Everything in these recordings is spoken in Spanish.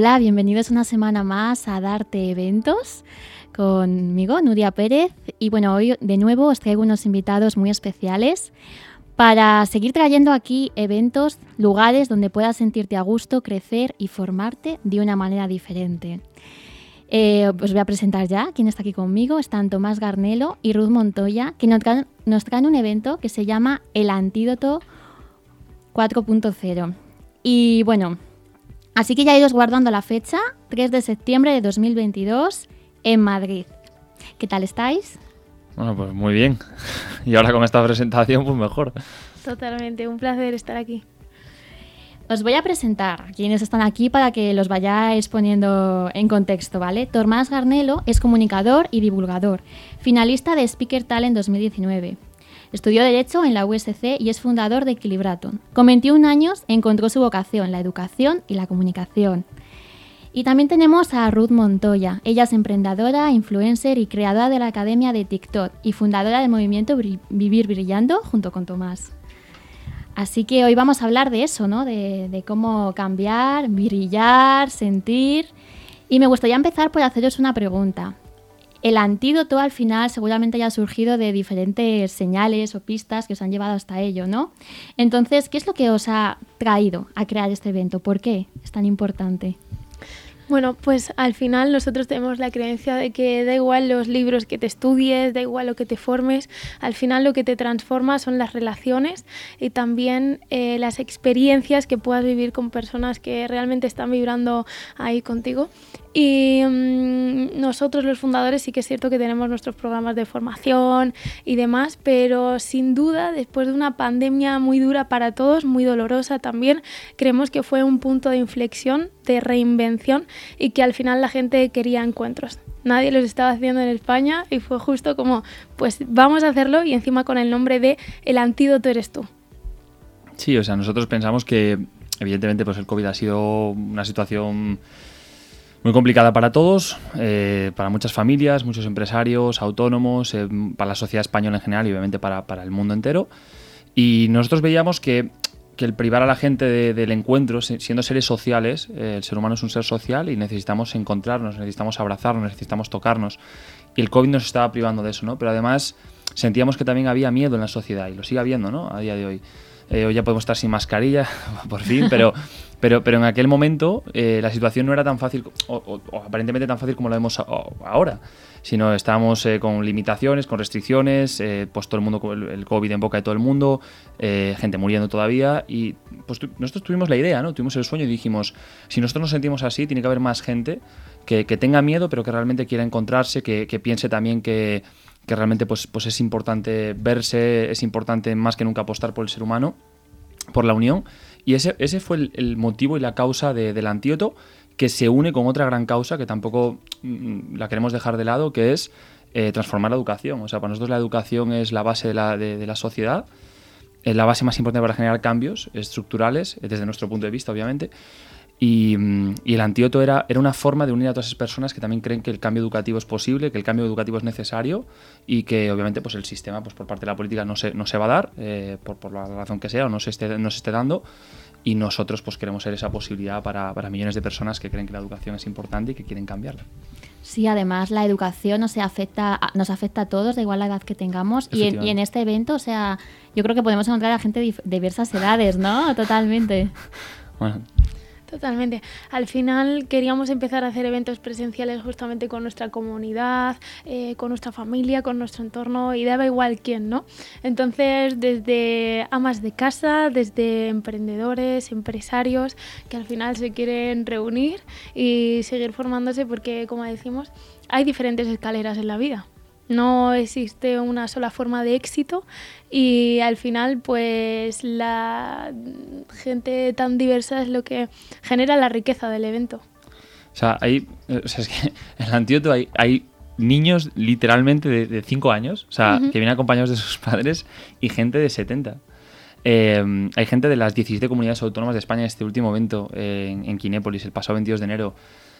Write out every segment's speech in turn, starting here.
Hola, bienvenidos una semana más a Darte Eventos conmigo, Nuria Pérez. Y bueno, hoy de nuevo os traigo unos invitados muy especiales para seguir trayendo aquí eventos, lugares donde puedas sentirte a gusto, crecer y formarte de una manera diferente. Eh, os voy a presentar ya quién está aquí conmigo. Están Tomás Garnelo y Ruth Montoya, que nos nos traen un evento que se llama El Antídoto 4.0. Y bueno, así que ya iros guardando la fecha, 3 de septiembre de 2022 en Madrid. ¿Qué tal estáis? Bueno, pues muy bien. Y ahora con esta presentación, pues mejor. Totalmente, un placer estar aquí. Os voy a presentar quienes están aquí para que los vayáis poniendo en contexto, ¿vale? Tomás Garnelo es comunicador y divulgador, finalista de Speaker Talent 2019. Estudió Derecho en la USC y es fundador de Equilibraton. Con 21 años encontró su vocación, la educación y la comunicación. Y también tenemos a Ruth Montoya. Ella es emprendedora, influencer y creadora de la Academia de TikTok y fundadora del movimiento Vivir Brillando junto con Tomás. Así que hoy vamos a hablar de eso, ¿no? De, cómo cambiar, brillar, sentir. Y me gustaría empezar por haceros una pregunta. El antídoto al final seguramente haya surgido de diferentes señales o pistas que os han llevado hasta ello, ¿no? Entonces, ¿qué es lo que os ha traído a crear este evento? ¿Por qué es tan importante? Bueno, pues al final nosotros tenemos la creencia de que da igual los libros que te estudies, da igual lo que te formes, al final lo que te transforma son las relaciones y también eh, las experiencias que puedas vivir con personas que realmente están vibrando ahí contigo. Y mm, nosotros los fundadores sí que es cierto que tenemos nuestros programas de formación y demás, pero sin duda después de una pandemia muy dura para todos, muy dolorosa también, creemos que fue un punto de inflexión, de reinvención y que al final la gente quería encuentros. Nadie los estaba haciendo en España y fue justo como, pues vamos a hacerlo y encima con el nombre de El antídoto eres tú. Sí, o sea, nosotros pensamos que evidentemente pues el COVID ha sido una situación muy complicada para todos, eh, para muchas familias, muchos empresarios, autónomos, eh, para la sociedad española en general y obviamente para, para, el mundo entero. Y nosotros veíamos que, que el privar a la gente del encuentro, siendo seres sociales, eh, el ser humano es un ser social y necesitamos encontrarnos, necesitamos abrazarnos, necesitamos tocarnos. Y el COVID nos estaba privando de eso, ¿no? Pero además sentíamos que también había miedo en la sociedad y lo sigue habiendo, ¿no? A día de hoy. Hoy ya podemos estar sin mascarilla, por fin, pero pero, pero en aquel momento eh, la situación no era tan fácil, o, aparentemente tan fácil como la vemos ahora, sino estábamos eh, con limitaciones, con restricciones, eh, pues todo el mundo con el, COVID en boca de todo el mundo, gente muriendo todavía, y pues nosotros tuvimos la idea, ¿no? Tuvimos el sueño y dijimos, si nosotros nos sentimos así, tiene que haber más gente que, que tenga miedo, pero que realmente quiera encontrarse, que piense también que, que realmente pues, pues es importante verse, es importante más que nunca apostar por el ser humano, por la unión y ese, ese fue el, motivo y la causa del antídoto que se une con otra gran causa que tampoco mm, la queremos dejar de lado, que es eh, transformar la educación. O sea, para nosotros la educación es la base de la, de la sociedad, es la base más importante para generar cambios estructurales, desde nuestro punto de vista, obviamente. Mm, y, el antídoto era, era una forma de unir a todas esas personas que también creen que el cambio educativo es posible, que el cambio educativo es necesario y que obviamente pues el sistema pues por parte de la política no se, no se va a dar, eh, por, por, la razón que sea, o no se esté, no se esté dando. Y nosotros pues queremos ser esa posibilidad para, para millones de personas que creen que la educación es importante y que quieren cambiarla. Sí, además la educación nos afecta, nos afecta a todos, de igual la edad que tengamos. Y en, y en, este evento, o sea, yo creo que podemos encontrar a gente de diversas edades, ¿no? Totalmente. Bueno, Totalmente. Al final queríamos empezar a hacer eventos presenciales justamente con nuestra comunidad, eh, con nuestra familia, con nuestro entorno y daba igual quién, ¿no? Entonces, desde amas de casa, desde emprendedores, empresarios que al final se quieren reunir y seguir formándose porque, como decimos, hay diferentes escaleras en la vida. No existe una sola forma de éxito y al final pues la gente tan diversa es lo que genera la riqueza del evento. O sea, hay, o sea, es que en el antídoto hay, hay niños literalmente de 5 años, o sea, que vienen acompañados de sus padres y gente de 70. Eh, hay gente de las 17 comunidades autónomas de España en este último evento eh, en, en Quinépolis, el pasado 22 de enero.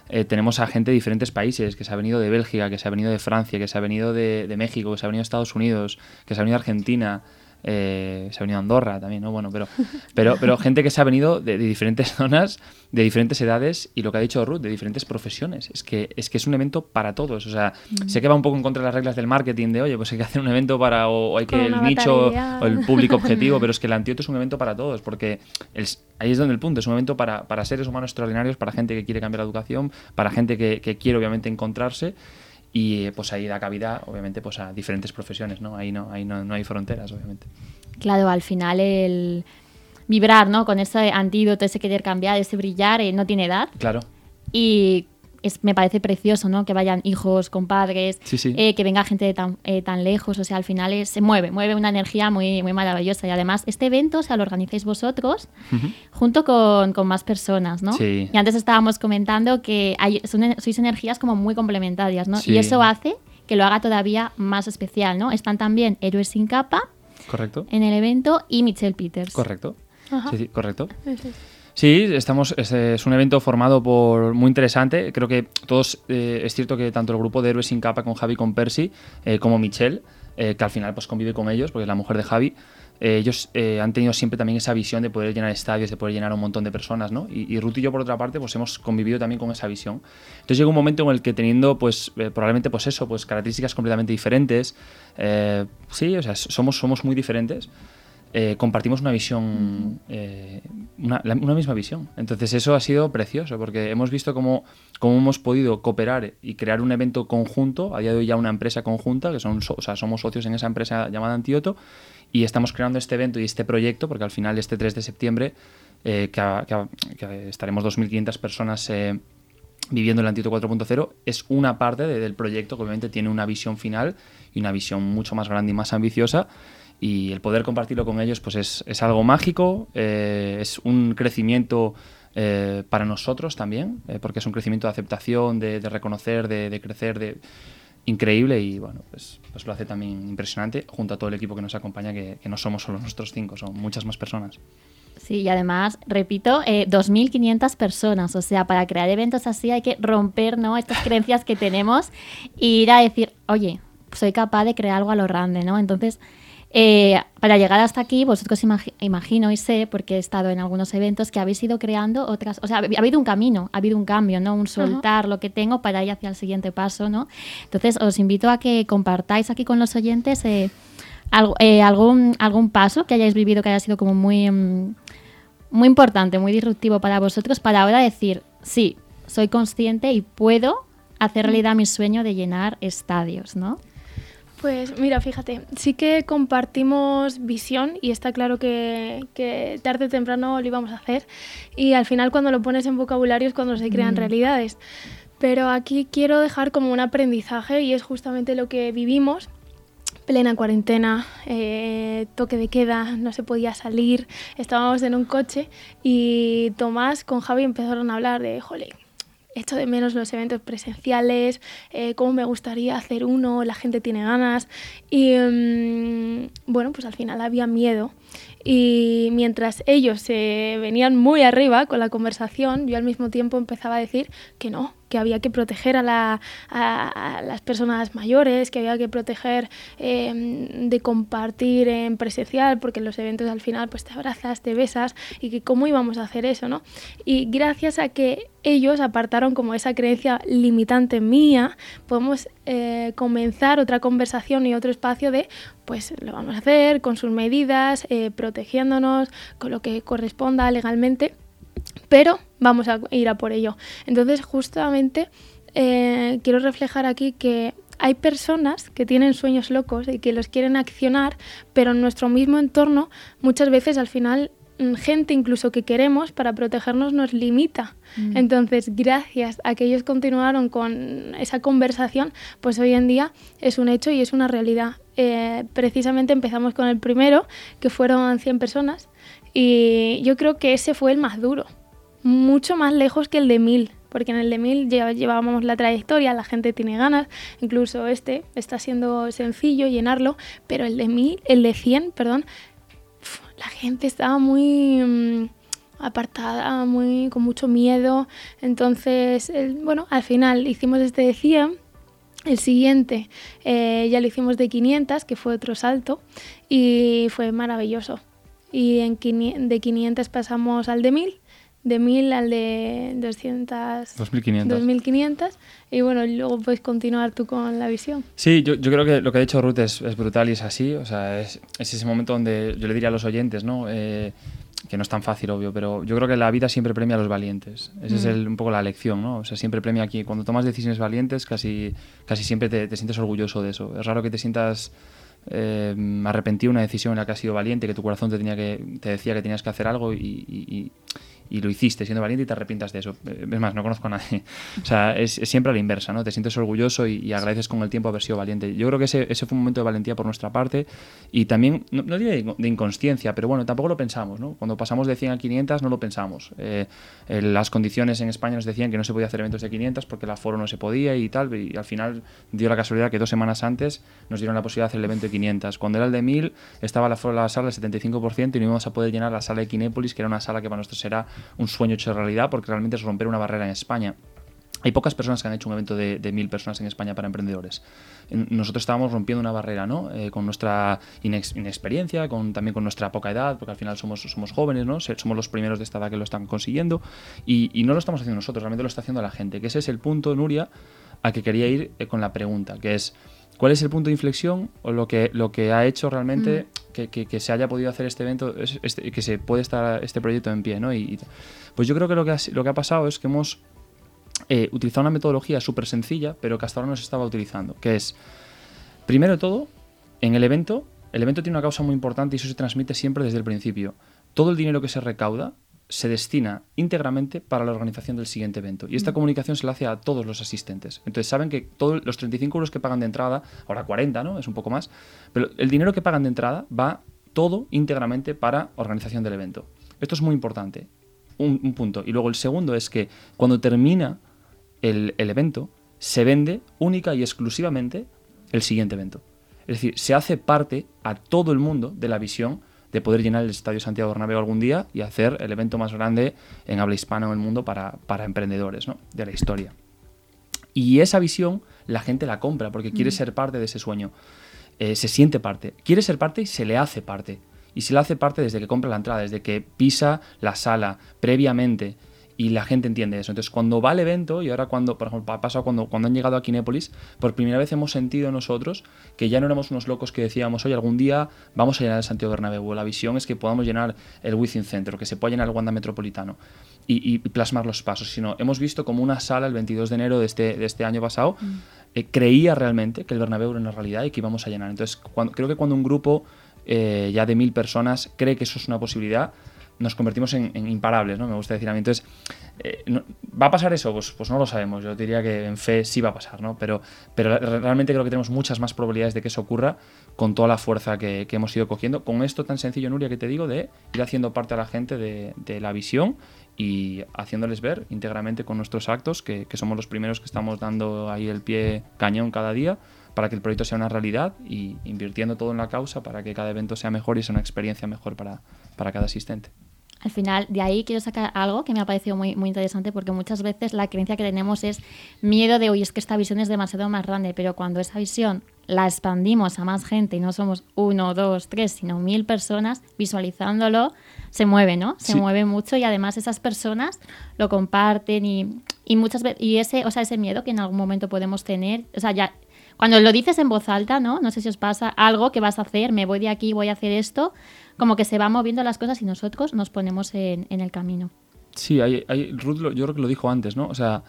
Eh, tenemos a gente de diferentes países, que se ha venido de Bélgica, que se ha venido de Francia, que se ha venido de, México, que se ha venido de Estados Unidos, que se ha venido de Argentina, eh, se ha venido a Andorra también, ¿no? Bueno, pero, pero, pero gente que se ha venido de, diferentes zonas, de diferentes edades y lo que ha dicho Ruth, de diferentes profesiones. Es que es, que es un evento para todos. O sea, mm. sé que va un poco en contra de las reglas del marketing de, oye, pues hay que hacer un evento para, o, hay que el nicho o el público objetivo, pero es que el Antioto es un evento para todos, porque ahí es donde el punto, es un evento para, para, seres humanos extraordinarios, para gente que quiere cambiar la educación, para gente que, que quiere obviamente encontrarse y pues ahí da cabida obviamente pues a diferentes profesiones no ahí no ahí no, no hay fronteras obviamente. Claro al final el vibrar no con ese antídoto ese querer cambiar ese brillar eh, no tiene edad. Claro. Y me parece precioso, ¿no? Que vayan hijos, compadres, eh, que venga gente de tan, eh, tan lejos, o sea, al final se mueve, mueve una energía muy, muy maravillosa. Y además, este evento, o sea, lo organizáis vosotros junto con, con, más personas, ¿no? Y antes estábamos comentando que hay, sois energías como muy complementarias, ¿no? Y eso hace que lo haga todavía más especial, ¿no? Están también Héroes sin capa Correcto. en el evento y Michelle Peters. Correcto. Sí, sí, correcto. Sí, estamos, es, un evento formado por muy interesante. Creo que todos, eh, es cierto que tanto el grupo de Héroes sin capa con Javi con Percy, eh, como Michelle, eh, que al final pues convive con ellos, porque es la mujer de Javi, ellos han tenido siempre también esa visión de poder llenar estadios, de poder llenar un montón de personas, ¿no? Y, Ruth y yo, por otra parte, pues hemos convivido también con esa visión. Entonces llega un momento en el que teniendo, pues, probablemente, pues eso, pues características completamente diferentes, sí, o sea, somos, somos muy diferentes, eh, compartimos una visión, eh, una, misma visión. Entonces eso ha sido precioso porque hemos visto cómo, cómo, hemos podido cooperar y crear un evento conjunto, a día de hoy ya una empresa conjunta, que son, o sea, somos socios en esa empresa llamada Antioto, y estamos creando este evento y este proyecto, porque al final este 3 de septiembre, eh, que, estaremos 2.500 personas viviendo el Antioto 4.0, es una parte del proyecto que obviamente tiene una visión final y una visión mucho más grande y más ambiciosa y el poder compartirlo con ellos pues es, es algo mágico, eh, es un crecimiento eh, para nosotros también, eh, porque es un crecimiento de aceptación, de, reconocer, de, crecer, de increíble y bueno, pues, pues, lo hace también impresionante junto a todo el equipo que nos acompaña, que, no somos solo nosotros cinco, son muchas más personas. Sí, y además, repito, 2.500 personas. O sea, para crear eventos así hay que romper ¿no? estas creencias que tenemos e ir a decir, oye, soy capaz de crear algo a lo grande, ¿no? Entonces, eh, para llegar hasta aquí, vosotros imagino y sé, porque he estado en algunos eventos, que habéis ido creando otras, o sea, ha habido un camino, ha habido un cambio, ¿no? Un soltar lo que tengo para ir hacia el siguiente paso, ¿no? Entonces, os invito a que compartáis aquí con los oyentes eh, eh, algún, algún paso que hayáis vivido que haya sido como muy, mm, muy importante, muy disruptivo para vosotros, para ahora decir, sí, soy consciente y puedo hacer realidad mi sueño de llenar estadios, ¿no? Pues mira, fíjate, sí que compartimos visión y está claro que, tarde o temprano lo íbamos a hacer y al final cuando lo pones en vocabulario es cuando se crean mm. realidades. Pero aquí quiero dejar como un aprendizaje y es justamente lo que vivimos plena cuarentena, eh, toque de queda, no se podía salir, estábamos en un coche y Tomás con Javi empezaron a hablar de, jole, echo de menos los eventos presenciales, eh, cómo me gustaría hacer uno, la gente tiene ganas. Y mm, bueno, pues al final había miedo. Y mientras ellos se venían muy arriba con la conversación, yo al mismo tiempo empezaba a decir que no, que había que proteger a, las personas mayores, que había que proteger em, de compartir en presencial, porque en los eventos al final pues te abrazas, te besas, y que cómo íbamos a hacer eso, ¿no? Y gracias a que ellos apartaron como esa creencia limitante mía, podemos eh, comenzar otra conversación y otro espacio de, pues lo vamos a hacer con sus medidas, eh, protegiéndonos, con lo que corresponda legalmente pero vamos a ir a por ello. Entonces, justamente eh, quiero reflejar aquí que hay personas que tienen sueños locos y que los quieren accionar, pero en nuestro mismo entorno muchas veces al final mm, gente incluso que queremos para protegernos nos limita. Mm. Entonces, gracias a que ellos continuaron con esa conversación, pues hoy en día es un hecho y es una realidad. Eh, precisamente empezamos con el primero, que fueron 100 personas, y yo creo que ese fue el más duro, mucho más lejos que el de 1000, porque en el de 1000 llevábamos la trayectoria, la gente tiene ganas, incluso este está siendo sencillo llenarlo, pero el de 1000, el de 100, perdón, la gente estaba muy mm, apartada, muy con mucho miedo, entonces, bueno, al final hicimos este de 100 El siguiente eh, ya lo hicimos de 500, que fue otro salto, y fue maravilloso. Y en de 500 pasamos al de 1000, de 1000 al de 200... 2500. 2500. Y bueno, luego puedes continuar tú con la visión. Sí, yo, yo creo que lo que ha dicho Ruth es, es, brutal y es así. O sea, es, es, ese momento donde yo le diría a los oyentes, ¿no? Eh, que no es tan fácil, obvio, pero yo creo que la vida siempre premia a los valientes. Esa es mm. el, un poco la lección, ¿no? O sea, siempre premia aquí. Cuando tomas decisiones valientes, casi, casi siempre te, te sientes orgulloso de eso. Es raro que te sientas eh, arrepentido de una decisión en la que has sido valiente, que tu corazón te, tenía que, te decía que tenías que hacer algo y, y lo hiciste siendo valiente y te arrepientas de eso. Eh, es más, no conozco a nadie. O sea, es, siempre a la inversa, ¿no? Te sientes orgulloso y, agradeces con el tiempo haber sido valiente. Yo creo que ese, ese fue un momento de valentía por nuestra parte y también, no, no diría de inconsciencia, pero bueno, tampoco lo pensamos, ¿no? Cuando pasamos de 100 a 500 no lo pensamos. Eh, las condiciones en España nos decían que no se podía hacer eventos de 500 porque el aforo no se podía y tal, y al final dio la casualidad que dos semanas antes nos dieron la posibilidad de hacer el evento de 500. Cuando era el de 1000 estaba de la sala del 75% y no íbamos a poder llenar la sala de Kinépolis, que era una sala que para nosotros era un sueño hecho realidad porque realmente es romper una barrera en España. Hay pocas personas que han hecho un evento de, mil personas en España para emprendedores. Nosotros estábamos rompiendo una barrera, ¿no? Eh, con nuestra inexperiencia, con, también con nuestra poca edad, porque al final somos, somos jóvenes, ¿no? Somos los primeros de esta edad que lo están consiguiendo. Y, y, no lo estamos haciendo nosotros, realmente lo está haciendo la gente. Que ese es el punto, Nuria, a que quería ir eh, con la pregunta, que es ¿Cuál es el punto de inflexión o lo que, lo que ha hecho realmente mm. que, que, se haya podido hacer este evento, este, que se puede estar este proyecto en pie? ¿no? Y, pues yo creo que lo que ha, lo que ha pasado es que hemos eh, utilizado una metodología súper sencilla, pero que hasta ahora no se estaba utilizando, que es, primero de todo, en el evento, el evento tiene una causa muy importante y eso se transmite siempre desde el principio. Todo el dinero que se recauda se destina íntegramente para la organización del siguiente evento. Y esta mm. comunicación se la hace a todos los asistentes. Entonces saben que todos los 35 euros que pagan de entrada, ahora 40, ¿no? Es un poco más, pero el dinero que pagan de entrada va todo íntegramente para organización del evento. Esto es muy importante. Un, punto. Y luego el segundo es que cuando termina el, el evento, se vende única y exclusivamente el siguiente evento. Es decir, se hace parte a todo el mundo de la visión de poder llenar el Estadio Santiago Bernabéu algún día y hacer el evento más grande en habla hispana en el mundo para, emprendedores ¿no? de la historia. Y esa visión la gente la compra porque quiere mm. ser parte de ese sueño. Eh, se siente parte. Quiere ser parte y se le hace parte. Y se le hace parte desde que compra la entrada, desde que pisa la sala previamente y la gente entiende eso. Entonces, cuando va al evento, y ahora cuando, por ejemplo, ha pasado cuando, cuando han llegado a Kinépolis, por primera vez hemos sentido nosotros que ya no éramos unos locos que decíamos, oye, algún día vamos a llenar el Santiago Bernabéu. La visión es que podamos llenar el Wizzing Center, que se pueda llenar el Wanda Metropolitano y, plasmar los pasos, sino hemos visto como una sala el 22 de enero de este, de este año pasado mm. eh, creía realmente que el Bernabéu era una realidad y que íbamos a llenar. Entonces, cuando, creo que cuando un grupo eh, ya de mil personas cree que eso es una posibilidad, nos convertimos en, imparables, ¿no? Me gusta decir a mí. Entonces, eh, ¿va a pasar eso? Pues, pues no lo sabemos. Yo diría que en fe sí va a pasar, ¿no? Pero, pero realmente creo que tenemos muchas más probabilidades de que eso ocurra con toda la fuerza que, hemos ido cogiendo. Con esto tan sencillo, Nuria, que te digo, de ir haciendo parte a la gente de, la visión y haciéndoles ver íntegramente con nuestros actos que, que somos los primeros que estamos dando ahí el pie cañón cada día para que el proyecto sea una realidad y invirtiendo todo en la causa para que cada evento sea mejor y sea una experiencia mejor para, para cada asistente al final, de ahí quiero sacar algo que me ha parecido muy, muy interesante porque muchas veces la creencia que tenemos es miedo de, oye, es que esta visión es demasiado más grande, pero cuando esa visión la expandimos a más gente y no somos uno, dos, tres, sino mil personas visualizándolo, se mueve, ¿no? Se mueve mucho y además esas personas lo comparten y, y muchas veces, y ese, o sea, ese miedo que en algún momento podemos tener, o sea, ya cuando lo dices en voz alta, ¿no? No sé si os pasa algo que vas a hacer, me voy de aquí, voy a hacer esto, como que se van moviendo las cosas y nosotros nos ponemos en, el camino. Sí, hay, hay, Ruth yo creo que lo dijo antes, ¿no? O sea,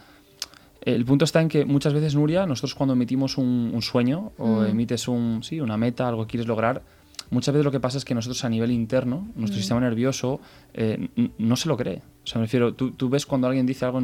el punto está en que muchas veces, Nuria, nosotros cuando emitimos un, sueño o mm. emites un, sí, una meta, algo que quieres lograr, muchas veces lo que pasa es que nosotros a nivel interno, nuestro mm. sistema nervioso eh, no se lo cree. O sea, me refiero, tú, tú ves cuando alguien dice algo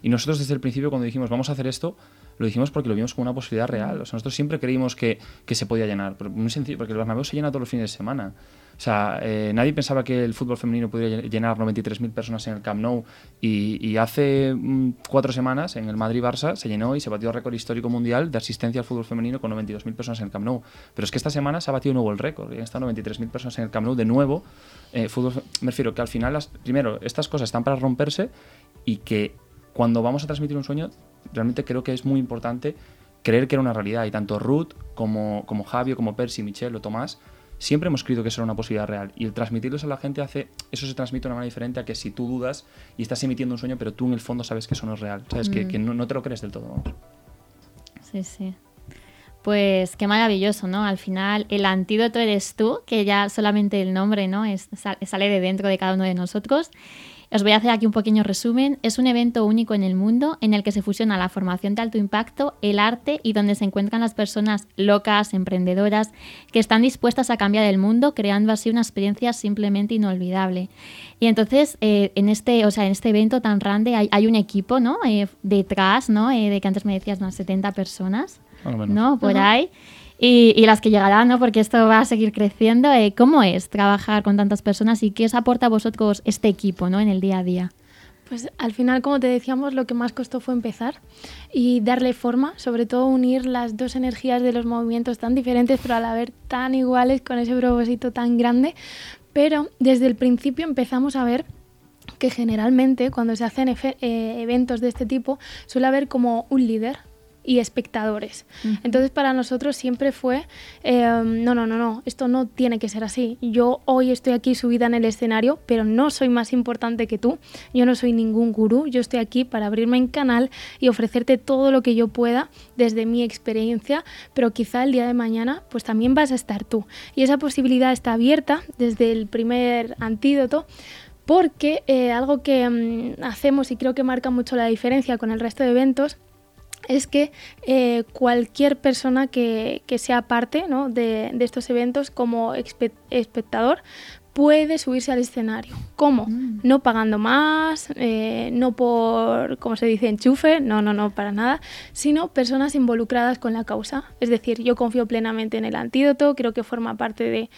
y nosotros desde el principio cuando dijimos vamos a hacer esto, lo dijimos porque lo vimos como una posibilidad real. O sea, nosotros siempre creímos que, que se podía llenar, muy sencillo, porque el Bernabéu se llena todos los fines de semana. O sea, eh, nadie pensaba que el fútbol femenino pudiera llenar 93.000 personas en el Camp Nou y, hace mm, cuatro semanas en el Madrid-Barça se llenó y se batió el récord histórico mundial de asistencia al fútbol femenino con 92.000 personas en el Camp Nou. Pero es que esta semana se ha batido nuevo el récord y han estado 93.000 personas en el Camp Nou de nuevo. Eh, fútbol, me refiero que al final, las, primero, estas cosas están para romperse y que cuando vamos a transmitir un sueño, realmente creo que es muy importante creer que era una realidad. Y tanto Ruth como, como Javio, como Percy, Michelle o Tomás, siempre hemos creído que eso era una posibilidad real. Y el transmitirlos a la gente hace, eso se transmite de una manera diferente a que si tú dudas y estás emitiendo un sueño, pero tú en el fondo sabes que eso no es real. Sabes que, Mm. que no, no te lo crees del todo. vamos. Sí, sí. Pues qué maravilloso, ¿no? Al final el antídoto eres tú, que ya solamente el nombre, ¿no? Es, sa- sale de dentro de cada uno de nosotros. Os voy a hacer aquí un pequeño resumen. Es un evento único en el mundo en el que se fusiona la formación de alto impacto, el arte y donde se encuentran las personas locas, emprendedoras, que están dispuestas a cambiar el mundo, creando así una experiencia simplemente inolvidable. Y entonces, eh, en, este, o sea, en este evento tan grande hay, hay un equipo, ¿no? Eh, detrás, ¿no? Eh, de que antes me decías unas 70 personas. ¿no? Por Ajá. ahí. Y, y las que llegarán, ¿no? Porque esto va a seguir creciendo. Eh, ¿Cómo es trabajar con tantas personas y qué os aporta a vosotros este equipo, ¿no? En el día a día. Pues al final, como te decíamos, lo que más costó fue empezar y darle forma, sobre todo unir las dos energías de los movimientos tan diferentes, pero a la vez tan iguales, con ese propósito tan grande. Pero desde el principio empezamos a ver que generalmente cuando se hacen eh, eventos de este tipo suele haber como un líder y espectadores. Entonces para nosotros siempre fue, eh, no, no, no, no, esto no tiene que ser así. Yo hoy estoy aquí subida en el escenario, pero no soy más importante que tú. Yo no soy ningún gurú, yo estoy aquí para abrirme en canal y ofrecerte todo lo que yo pueda desde mi experiencia, pero quizá el día de mañana pues también vas a estar tú. Y esa posibilidad está abierta desde el primer antídoto porque eh, algo que mm, hacemos y creo que marca mucho la diferencia con el resto de eventos es que eh, cualquier persona que, que sea parte ¿no? de, de estos eventos como espe- espectador puede subirse al escenario. ¿Cómo? Mm. No pagando más, eh, no por, como se dice, enchufe, no, no, no, para nada, sino personas involucradas con la causa. Es decir, yo confío plenamente en el antídoto, creo que forma parte de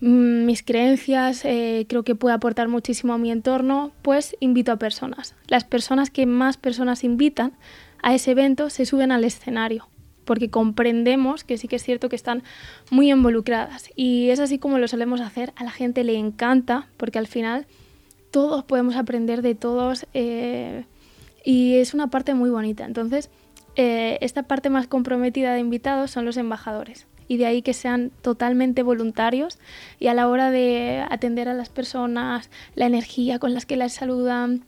mm, mis creencias, eh, creo que puede aportar muchísimo a mi entorno, pues invito a personas. Las personas que más personas invitan a ese evento se suben al escenario, porque comprendemos que sí que es cierto que están muy involucradas. Y es así como lo solemos hacer, a la gente le encanta, porque al final todos podemos aprender de todos eh, y es una parte muy bonita. Entonces, eh, esta parte más comprometida de invitados son los embajadores. Y de ahí que sean totalmente voluntarios y a la hora de atender a las personas, la energía con las que las saludan,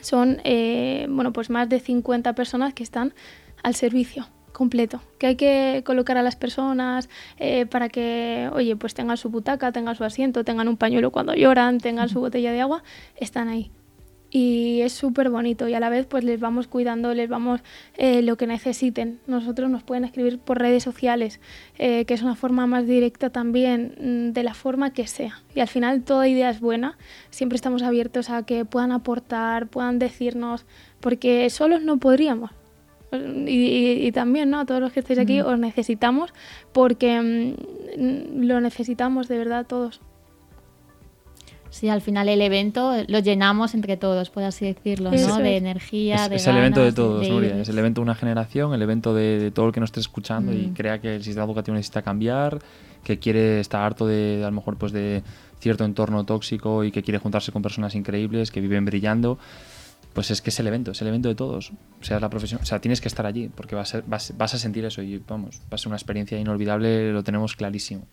son eh, bueno, pues más de 50 personas que están al servicio completo, que hay que colocar a las personas eh, para que, oye, pues tengan su butaca, tengan su asiento, tengan un pañuelo cuando lloran, tengan su botella de agua, están ahí. Y es súper bonito y a la vez pues les vamos cuidando, les vamos eh, lo que necesiten. Nosotros nos pueden escribir por redes sociales, eh, que es una forma más directa también, mm, de la forma que sea. Y al final toda idea es buena, siempre estamos abiertos a que puedan aportar, puedan decirnos, porque solos no podríamos. Y, y- y también, ¿no? A todos los que estáis aquí os necesitamos porque mm, lo necesitamos de verdad todos. Sí, al final el evento lo llenamos entre todos, por así decirlo, ¿no? De es. energía, Es, de es el evento de todos, de Nuria. Es el evento de una generación, el evento de, de todo el que nos esté escuchando y Mm. crea que el sistema educativo necesita cambiar, que quiere estar harto de, a lo mejor, pues de cierto entorno tóxico y que quiere juntarse con personas increíbles que viven brillando. Pues es que es el evento, es el evento de todos. O sea, la profesión, o sea, tienes que estar allí porque vas a, vas, vas a sentir eso y vamos, va a ser una experiencia inolvidable, lo tenemos clarísimo.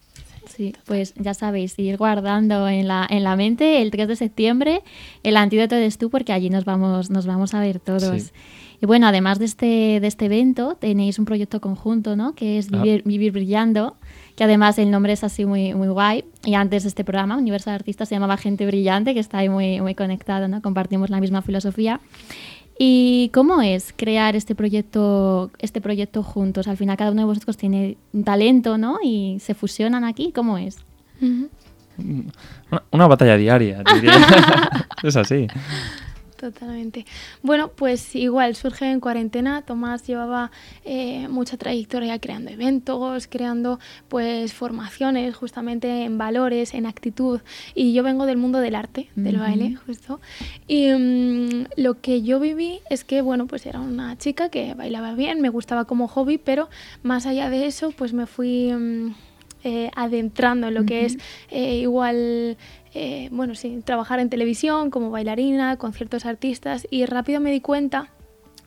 Sí, pues ya sabéis, ir guardando en la, en la mente el 3 de septiembre el antídoto de tú porque allí nos vamos, nos vamos a ver todos. Sí. Y bueno, además de este, de este evento, tenéis un proyecto conjunto, ¿no? Que es Ah. Vivir, Vivir Brillando, que además el nombre es así muy, muy guay. Y antes de este programa, Universal Artistas, se llamaba Gente Brillante, que está ahí muy, muy conectado, ¿no? Compartimos la misma filosofía. ¿Y cómo es crear este proyecto, este proyecto juntos? Al final cada uno de vosotros tiene un talento, ¿no? Y se fusionan aquí. ¿Cómo es? Una, una batalla diaria, te diría. es así. Totalmente. Bueno, pues igual surge en cuarentena. Tomás llevaba eh, mucha trayectoria creando eventos, creando pues formaciones justamente en valores, en actitud. Y yo vengo del mundo del arte, del baile, justo. Y mm, lo que yo viví es que, bueno, pues era una chica que bailaba bien, me gustaba como hobby, pero más allá de eso, pues me fui... mm, eh, adentrando en lo que es eh, igual, eh, bueno, sí, trabajar en televisión como bailarina con ciertos artistas y rápido me di cuenta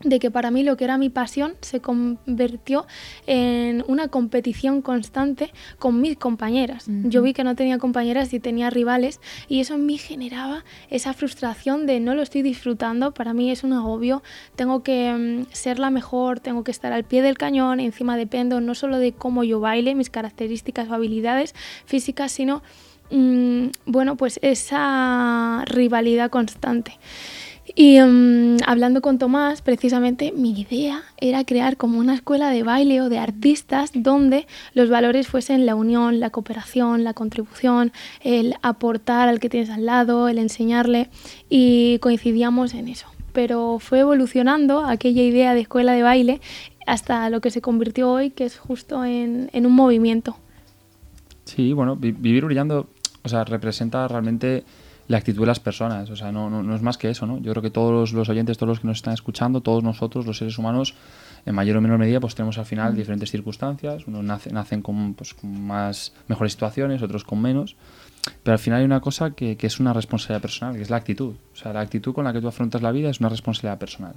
de que para mí lo que era mi pasión se convirtió en una competición constante con mis compañeras. Yo vi que no tenía compañeras y tenía rivales y eso en mí generaba esa frustración de no lo estoy disfrutando, para mí es un agobio, tengo que mm, ser la mejor, tengo que estar al pie del cañón, encima dependo no solo de cómo yo baile, mis características o habilidades físicas, sino mm, bueno, pues esa rivalidad constante. Y mm, hablando con Tomás, precisamente mi idea era crear como una escuela de baile o de artistas donde los valores fuesen la unión, la cooperación, la contribución, el aportar al que tienes al lado, el enseñarle y coincidíamos en eso. Pero fue evolucionando aquella idea de escuela de baile hasta lo que se convirtió hoy, que es justo en, un movimiento. Sí, bueno, vivir brillando, o sea, representa realmente la actitud de las personas. O sea, no, no, es más que eso, ¿no? Yo creo que todos los, oyentes, todos los que nos están escuchando, todos nosotros, los seres humanos, en mayor o menor medida, pues tenemos al final diferentes circunstancias. Unos nace, nacen con, pues, con más mejores situaciones, otros con menos. Pero al final hay una cosa que, que, es una responsabilidad personal, que es la actitud. O sea, la actitud con la que tú afrontas la vida es una responsabilidad personal.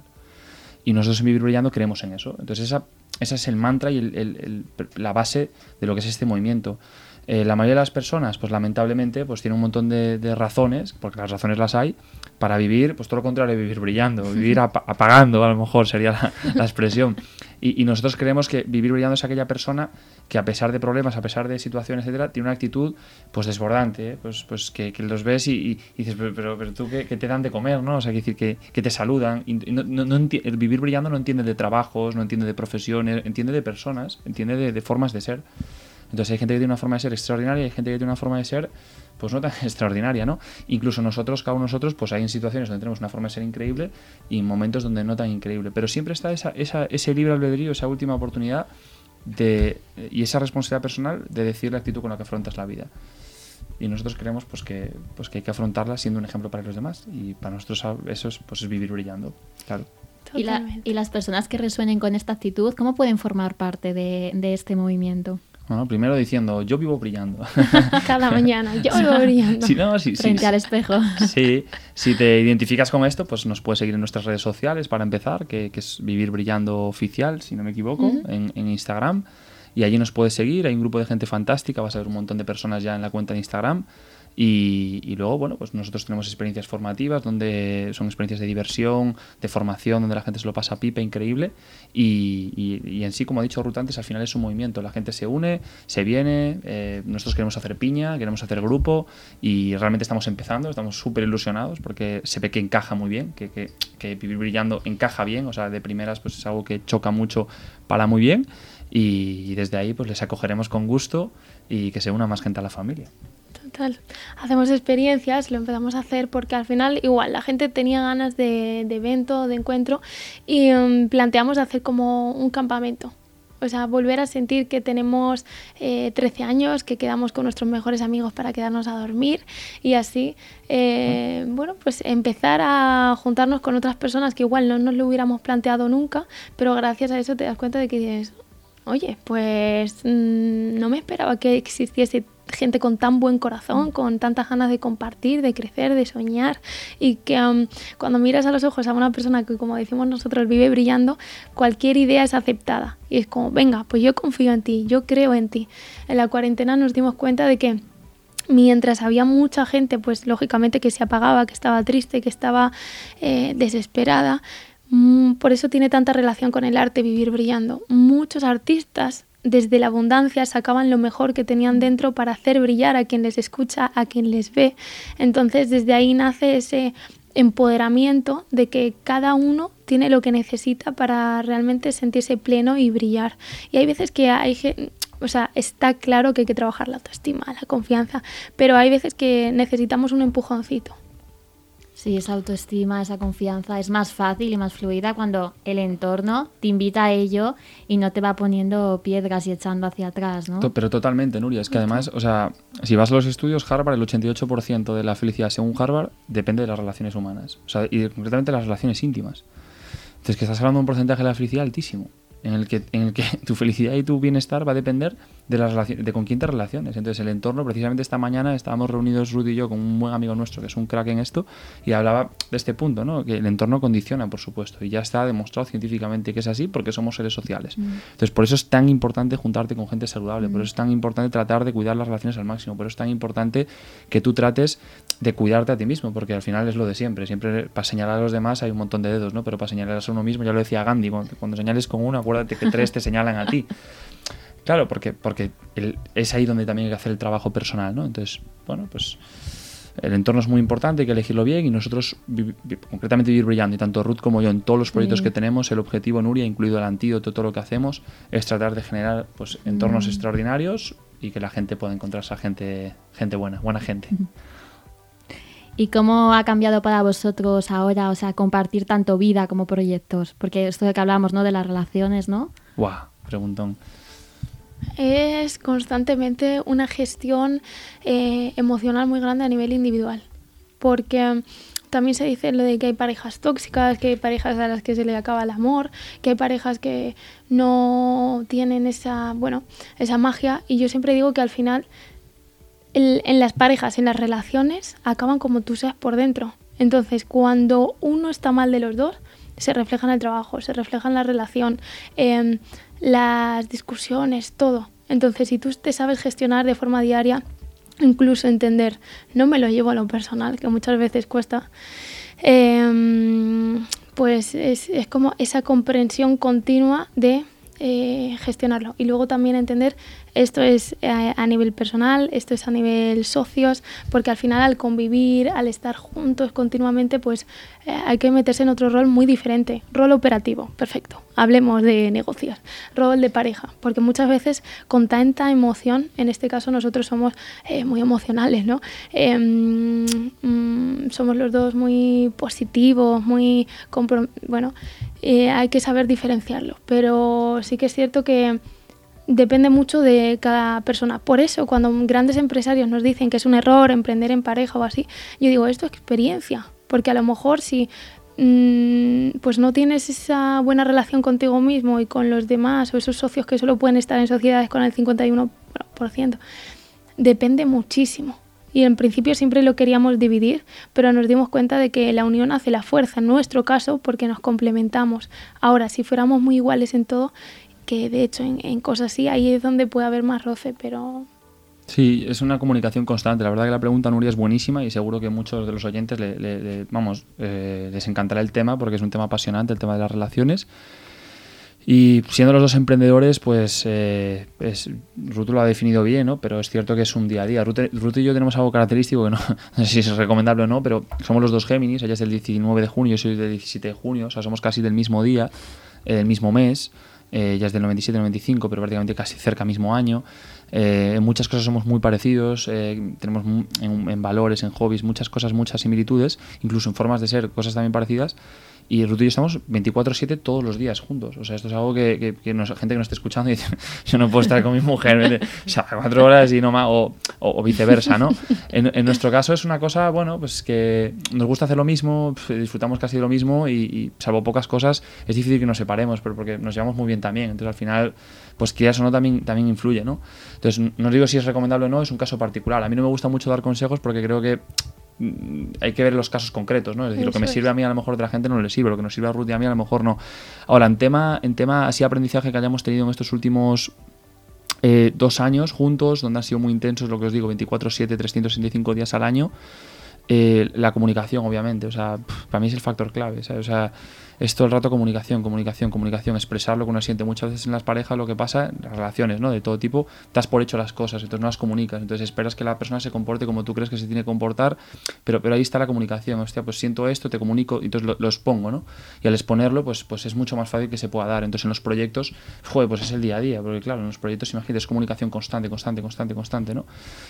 Y nosotros en Vivir Brillando creemos en eso. Entonces esa, esa es el mantra y el, el, la base de lo que es este movimiento. Eh, la mayoría de las personas, pues lamentablemente, pues tiene un montón de, razones, porque las razones las hay, para vivir, pues todo lo contrario, vivir brillando, vivir apagando, a lo mejor sería la, expresión. Y, nosotros creemos que vivir brillando es aquella persona que a pesar de problemas, a pesar de situaciones, etcétera, tiene una actitud pues desbordante, ¿eh? pues, pues que, los ves y, dices, pero, pero, tú ¿qué, te dan de comer, ¿no? O sea, que decir que, que te saludan. Y no, no, el vivir brillando no entiende de trabajos, no entiende de profesiones, entiende de personas, entiende de formas de ser. Entonces hay gente que tiene una forma de ser extraordinaria y hay gente que tiene una forma de ser pues no tan extraordinaria, ¿no? Incluso nosotros, cada uno de nosotros, pues hay en situaciones donde tenemos una forma de ser increíble y momentos donde no tan increíble. Pero siempre está esa, esa, ese libre albedrío, esa última oportunidad de, y esa responsabilidad personal de decir la actitud con la que afrontas la vida. Y nosotros creemos pues, que, pues, que hay que afrontarla siendo un ejemplo para los demás. Y para nosotros eso es, pues, es vivir brillando, claro. Y, y, las personas que resuenen con esta actitud, ¿cómo pueden formar parte de, de este movimiento? Bueno, primero diciendo, yo vivo brillando. Cada mañana, yo vivo brillando. Frente al espejo. Sí, si te identificas con esto, pues nos puedes seguir en nuestras redes sociales para empezar, que, es Vivir Brillando Oficial, si no me equivoco, en, en, Instagram. Y allí nos puedes seguir, hay un grupo de gente fantástica, vas a ver un montón de personas ya en la cuenta de Instagram. Y, luego, bueno, pues nosotros tenemos experiencias formativas, donde son experiencias de diversión, de formación, donde la gente se lo pasa pipa, increíble. Y, y, en sí, como ha dicho Ruth antes, al final es un movimiento. La gente se une, se viene, eh, nosotros queremos hacer piña, queremos hacer grupo y realmente estamos empezando, estamos súper ilusionados porque se ve que encaja muy bien, que, que, que, Vivir Brillando encaja bien, o sea, de primeras pues es algo que choca mucho para muy bien y desde ahí pues les acogeremos con gusto y que se una más gente a la familia. Hacemos experiencias, lo empezamos a hacer porque al final igual la gente tenía ganas de, evento, de encuentro y um, planteamos hacer como un campamento. O sea, volver a sentir que tenemos 13 eh, años, que quedamos con nuestros mejores amigos para quedarnos a dormir y así, eh, bueno, pues empezar a juntarnos con otras personas que igual no nos lo hubiéramos planteado nunca, pero gracias a eso te das cuenta de que dices, oye, pues mm, no me esperaba que existiese gente con tan buen corazón, mm. con tantas ganas de compartir, de crecer, de soñar y que um, cuando miras a los ojos a una persona que como decimos nosotros vive brillando, cualquier idea es aceptada y es como, venga, pues yo confío en ti, yo creo en ti. En la cuarentena nos dimos cuenta de que mientras había mucha gente, pues lógicamente que se apagaba, que estaba triste, que estaba eh, desesperada, mm, por eso tiene tanta relación con el arte vivir brillando. Muchos artistas desde la abundancia sacaban lo mejor que tenían dentro para hacer brillar a quien les escucha, a quien les ve. Entonces desde ahí nace ese empoderamiento de que cada uno tiene lo que necesita para realmente sentirse pleno y brillar. Y hay veces que hay o sea, está claro que hay que trabajar la autoestima, la confianza, pero hay veces que necesitamos un empujoncito. Sí, esa autoestima, esa confianza es más fácil y más fluida cuando el entorno te invita a ello y no te va poniendo piedras y echando hacia atrás, ¿no? Pero totalmente, Nuria. Es que además, o sea, si vas a los estudios Harvard, el 88% de la felicidad según Harvard depende de las relaciones humanas. O sea, y concretamente las relaciones íntimas. Entonces, que estás hablando de un porcentaje de la felicidad altísimo. En el que, en el que tu felicidad y tu bienestar va a depender de, las de con quién te relaciones. Entonces el entorno, precisamente esta mañana estábamos reunidos Rudy y yo con un buen amigo nuestro que es un crack en esto y hablaba de este punto, ¿no? que el entorno condiciona, por supuesto, y ya está demostrado científicamente que es así porque somos seres sociales. Mm. Entonces por eso es tan importante juntarte con gente saludable, por mm. eso es tan importante tratar de cuidar las relaciones al máximo, por eso es tan importante que tú trates de cuidarte a ti mismo, porque al final es lo de siempre, siempre para señalar a los demás hay un montón de dedos, ¿no? pero para señalar a uno mismo, ya lo decía Gandhi, cuando, señales con uno, acuérdate que tres te señalan a ti. Claro, porque, porque es ahí donde también hay que hacer el trabajo personal, ¿no? Entonces, bueno, pues el entorno es muy importante, hay que elegirlo bien y nosotros concretamente vivir brillando, y tanto Ruth como yo en todos los proyectos que tenemos, el objetivo Nuria, incluido el antídoto, todo lo que hacemos, es tratar de generar pues, entornos mm. extraordinarios y que la gente pueda encontrarse a gente, gente buena, buena gente. ¿Y cómo ha cambiado para vosotros ahora, o sea, compartir tanto vida como proyectos? Porque esto de que hablamos, ¿no? De las relaciones, ¿no? Guau, preguntón. Es constantemente una gestión eh, emocional muy grande a nivel individual. Porque también se dice lo de que hay parejas tóxicas, que hay parejas a las que se le acaba el amor, que hay parejas que no tienen esa, bueno, esa magia. Y yo siempre digo que al final en las parejas, en las relaciones, acaban como tú seas por dentro. Entonces, cuando uno está mal de los dos, se refleja en el trabajo, se refleja en la relación, en las discusiones, todo. Entonces, si tú te sabes gestionar de forma diaria, incluso entender, no me lo llevo a lo personal, que muchas veces cuesta, em, pues es, es como esa comprensión continua de eh, gestionarlo. Y luego también entender esto es a, nivel personal, esto es a nivel socios, porque al final al convivir, al estar juntos continuamente, pues eh, hay que meterse en otro rol muy diferente. Rol operativo, perfecto. Hablemos de negocios. Rol de pareja, porque muchas veces con tanta emoción, en este caso nosotros somos eh, muy emocionales, ¿no? Em, mm, somos los dos muy positivos, muy... Bueno, eh, hay que saber diferenciarlo, pero sí que es cierto que depende mucho de cada persona. Por eso, cuando grandes empresarios nos dicen que es un error emprender en pareja o así, yo digo, esto es experiencia, porque a lo mejor si mm, pues no tienes esa buena relación contigo mismo y con los demás o esos socios que solo pueden estar en sociedades con el 51%, depende muchísimo. Y en principio siempre lo queríamos dividir, pero nos dimos cuenta de que la unión hace la fuerza, en nuestro caso, porque nos complementamos. Ahora, si fuéramos muy iguales en todo, que de hecho en, cosas así, ahí es donde puede haber más roce, pero... Sí, es una comunicación constante. La verdad que la pregunta, Nuria, es buenísima y seguro que muchos de los oyentes le, vamos, eh, les encantará el tema porque es un tema apasionante, el tema de las relaciones. Y siendo los dos emprendedores, pues eh, Ruth lo ha definido bien, ¿no? Pero es cierto que es un día a día. Ruth, y yo tenemos algo característico que no, no, sé si es recomendable o no, pero somos los dos Géminis. Ella es del 19 de junio, yo soy del 17 de junio, o sea, somos casi del mismo día, eh, del mismo mes. Eh, ya es del 97-95, pero prácticamente casi cerca mismo año. Eh, en muchas cosas somos muy parecidos, eh, tenemos en, valores, en hobbies, muchas cosas, muchas similitudes, incluso en formas de ser, cosas también parecidas. Y Ruth y yo estamos 24-7 todos los días juntos. O sea, esto es algo que, que, que gente que nos esté escuchando y dice, yo no puedo estar con mi mujer o sea, cuatro horas y no más, o, o, viceversa, ¿no? En, nuestro caso es una cosa, bueno, pues que nos gusta hacer lo mismo, disfrutamos casi de lo mismo y, salvo pocas cosas, es difícil que nos separemos, pero porque nos llevamos muy bien también. Entonces al final, pues quieras o no, también, también influye, ¿no? Entonces no digo si es recomendable o no, es un caso particular. A mí no me gusta mucho dar consejos porque creo que Mm, hay que ver los casos concretos, ¿no? Es decir, lo que me sirve a mí a lo mejor otra gente no le sirve, lo que nos sirve a Ruth y a mí a lo mejor no. Ahora, en tema, en tema así aprendizaje que hayamos tenido en estos últimos eh, dos años juntos, donde han sido muy intensos, lo que os digo, 24-7, 365 días al año, eh, la comunicación, obviamente, o sea, para mí es el factor clave, ¿sabes? O sea, es todo el rato comunicación, comunicación, comunicación, expresar lo que uno siente. Muchas veces en las parejas lo que pasa, en las relaciones, ¿no? De todo tipo, das por hecho las cosas, entonces no las comunicas, entonces esperas que la persona se comporte como tú crees que se tiene que comportar, pero, pero ahí está la comunicación, hostia, pues siento esto, te comunico, y entonces lo, expongo, ¿no? Y al exponerlo, pues, pues es mucho más fácil que se pueda dar. Entonces en los proyectos, joder, pues es el día a día, porque claro, en los proyectos, imagínate, es comunicación constante, constante, constante, constante, ¿no?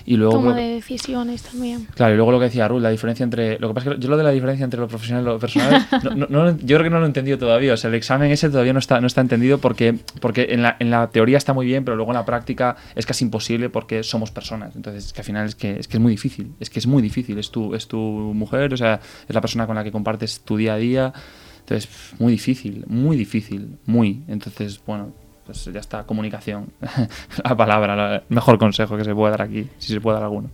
Y luego... Toma de decisiones también. Claro, y luego lo que decía Ruth, la diferencia entre... Lo que pasa es que yo lo de la diferencia entre lo profesional y lo personal, yo creo que no lo entendido todavía, el examen ese todavía no está, no está entendido porque, porque en, la, en la teoría está muy bien, pero luego en la práctica es casi imposible porque somos personas. Entonces, que al final es que, es que es muy difícil, es que es muy difícil. Es tu, es tu mujer, o sea, es la persona con la que compartes tu día a día. Entonces, muy difícil, muy difícil, muy. Entonces, bueno, pues ya está, comunicación. la palabra, el mejor consejo que se puede dar aquí, si se puede dar alguno.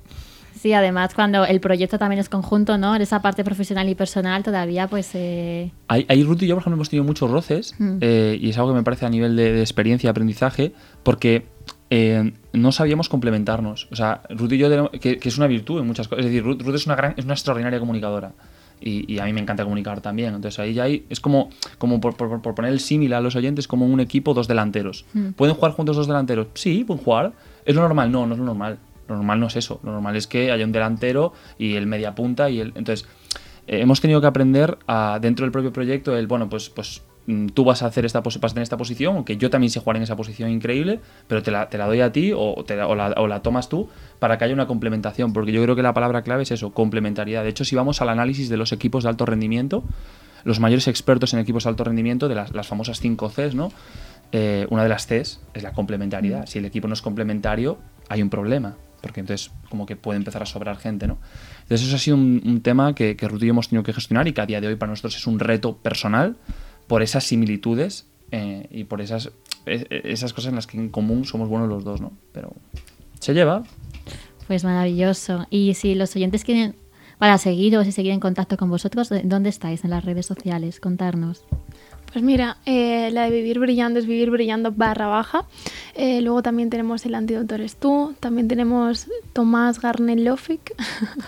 Sí, además cuando el proyecto también es conjunto, ¿no? En esa parte profesional y personal todavía pues... Eh... Ahí, Ruth y yo, por ejemplo, hemos tenido muchos roces mm. eh, y es algo que me parece a nivel de, experiencia y aprendizaje porque eh, no sabíamos complementarnos. O sea, Ruth y yo, que, es una virtud en muchas cosas. Es decir, Ruth, es, una gran, es una extraordinaria comunicadora. Y, a mí me encanta comunicar también. Entonces ahí ya hay, es como, como por, poner el símil a los oyentes, como un equipo, dos delanteros. Mm. ¿Pueden jugar juntos dos delanteros? Sí, pueden jugar. ¿Es lo normal? No, no es lo normal. Lo normal no es eso. Lo normal es que haya un delantero y el media punta y el. Entonces, eh, hemos tenido que aprender a, dentro del propio proyecto el, bueno, pues, pues mm, tú vas a hacer esta vas a tener esta posición, aunque yo también sé jugar en esa posición increíble, pero te la, te la doy a ti o, te o, la, o, la, tomas tú para que haya una complementación, porque yo creo que la palabra clave es eso, complementariedad. De hecho, si vamos al análisis de los equipos de alto rendimiento, los mayores expertos en equipos de alto rendimiento, de las, las famosas 5 Cs, ¿no? Eh, una de las Cs es la complementariedad. Mm. Si el equipo no es complementario, hay un problema porque entonces como que puede empezar a sobrar gente, ¿no? Entonces eso ha sido un, tema que, que Ruth y yo hemos tenido que gestionar y que a día de hoy para nosotros es un reto personal por esas similitudes eh, y por esas, e, e, esas cosas en las que en común somos buenos los dos, ¿no? Pero se lleva. Pues maravilloso. Y si los oyentes quieren, para seguiros y seguir en contacto con vosotros, ¿dónde estáis en las redes sociales? Contarnos. Pues mira, eh, la de Vivir Brillando es Vivir Brillando barra baja. Eh, luego también tenemos El Antídoto Eres Tú. También tenemos Tomás Garnelofic.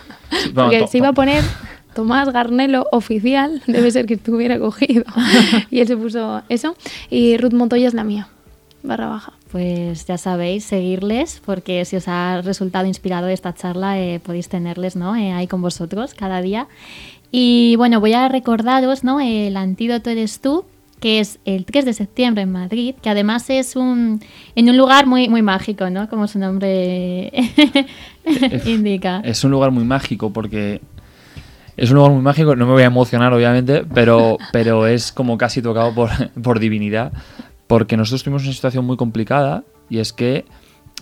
Porque se iba a poner Tomás Garnelo oficial. Debe ser que estuviera cogido. y él se puso eso. Y Ruth Montoya es la mía, barra baja. Pues ya sabéis, seguirles, porque si os ha resultado inspirado esta charla, eh, podéis tenerles ¿no? ahí con vosotros cada día. Y bueno, voy a recordaros, ¿no? El antídoto eres tú, que es el 3 de septiembre en Madrid, que además es un en un lugar muy muy mágico, ¿no? Como su nombre indica. Es un lugar muy mágico porque es un lugar muy mágico, no me voy a emocionar obviamente, pero, pero es como casi tocado por, por divinidad, porque nosotros tuvimos una situación muy complicada y es que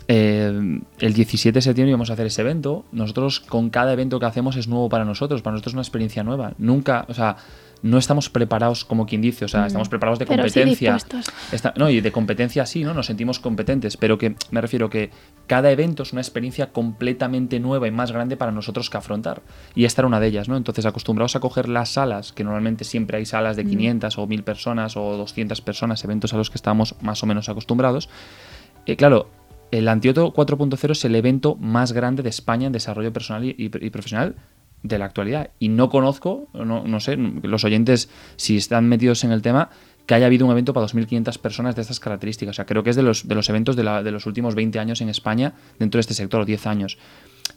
eh, el 17 de septiembre íbamos a hacer ese evento. Nosotros con cada evento que hacemos es nuevo para nosotros, para nosotros es una experiencia nueva. Nunca, o sea, no estamos preparados como quien dice, o sea, mm. estamos preparados de competencia. no, y de competencia sí, ¿no? Nos sentimos competentes, pero que me refiero que cada evento es una experiencia completamente nueva y más grande para nosotros que afrontar. Y esta era una de ellas, ¿no? Entonces, acostumbrados a coger las salas, que normalmente siempre hay salas de 500 mm. o 1000 personas o 200 personas, eventos a los que estamos más o menos acostumbrados. Eh, claro, el Antioto 4.0 es el evento más grande de España en desarrollo personal y, profesional de la actualidad. Y no conozco, no, no, sé, los oyentes, si están metidos en el tema, que haya habido un evento para 2.500 personas de estas características. O sea, creo que es de los, de los eventos de, la, de los últimos 20 años en España dentro de este sector, 10 años.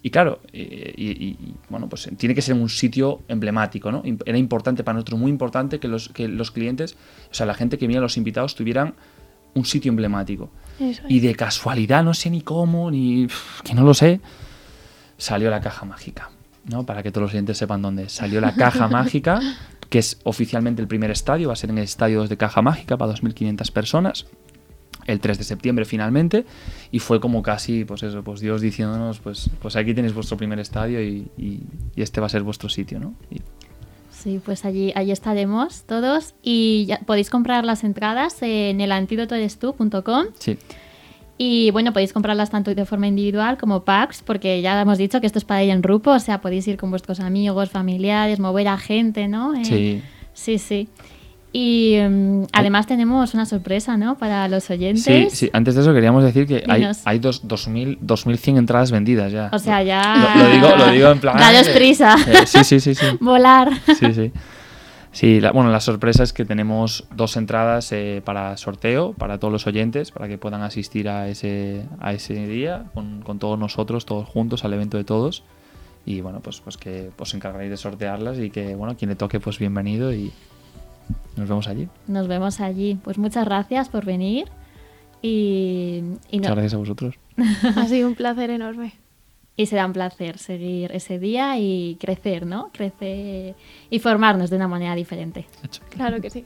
Y claro, y, bueno, pues tiene que ser un sitio emblemático, ¿no? Era importante para nosotros, muy importante que los, que los clientes, o sea, la gente que mira los invitados tuvieran un sitio emblemático. Y de casualidad, no sé ni cómo, ni que no lo sé, salió la caja mágica. ¿No? Para que todos los clientes sepan dónde Salió la caja mágica, que es oficialmente el primer estadio, va a ser en el estadio de caja mágica para 2.500 personas el 3 de septiembre finalmente y fue como casi pues eso pues Dios diciéndonos pues pues aquí tenéis vuestro primer estadio y, este va a ser vuestro sitio no Sí, pues allí, allí estaremos todos y ya podéis comprar las entradas en elantídotoerestu.com. Sí. Y bueno, podéis comprarlas tanto de forma individual como packs, porque ya hemos dicho que esto es para ir en grupo, o sea, podéis ir con vuestros amigos, familiares, mover a gente, ¿no? Eh, sí. Sí, sí. Y em, además tenemos una sorpresa, ¿no? Para los oyentes. Sí, sí. Antes de eso queríamos decir que hay, hay dos, 2000, 2100 entradas vendidas ya. O sea, ya... Lo, digo, lo digo en plan... Daros prisa. Eh, sí, sí, sí, sí. Volar. Sí, sí. Sí, bueno, la sorpresa es que tenemos dos entradas eh, para sorteo para todos los oyentes, para que puedan asistir a ese, a ese día con, con todos nosotros, todos juntos, al evento de todos. Y bueno, pues, pues que os encargaréis de sortearlas y que, bueno, quien le toque, pues bienvenido y, nos vemos allí. Nos vemos allí. Pues muchas gracias por venir. Y, muchas gracias a vosotros. ha sido un placer enorme. Y será un placer seguir ese día y crecer, ¿no? Crecer y formarnos de una manera diferente. Claro que sí.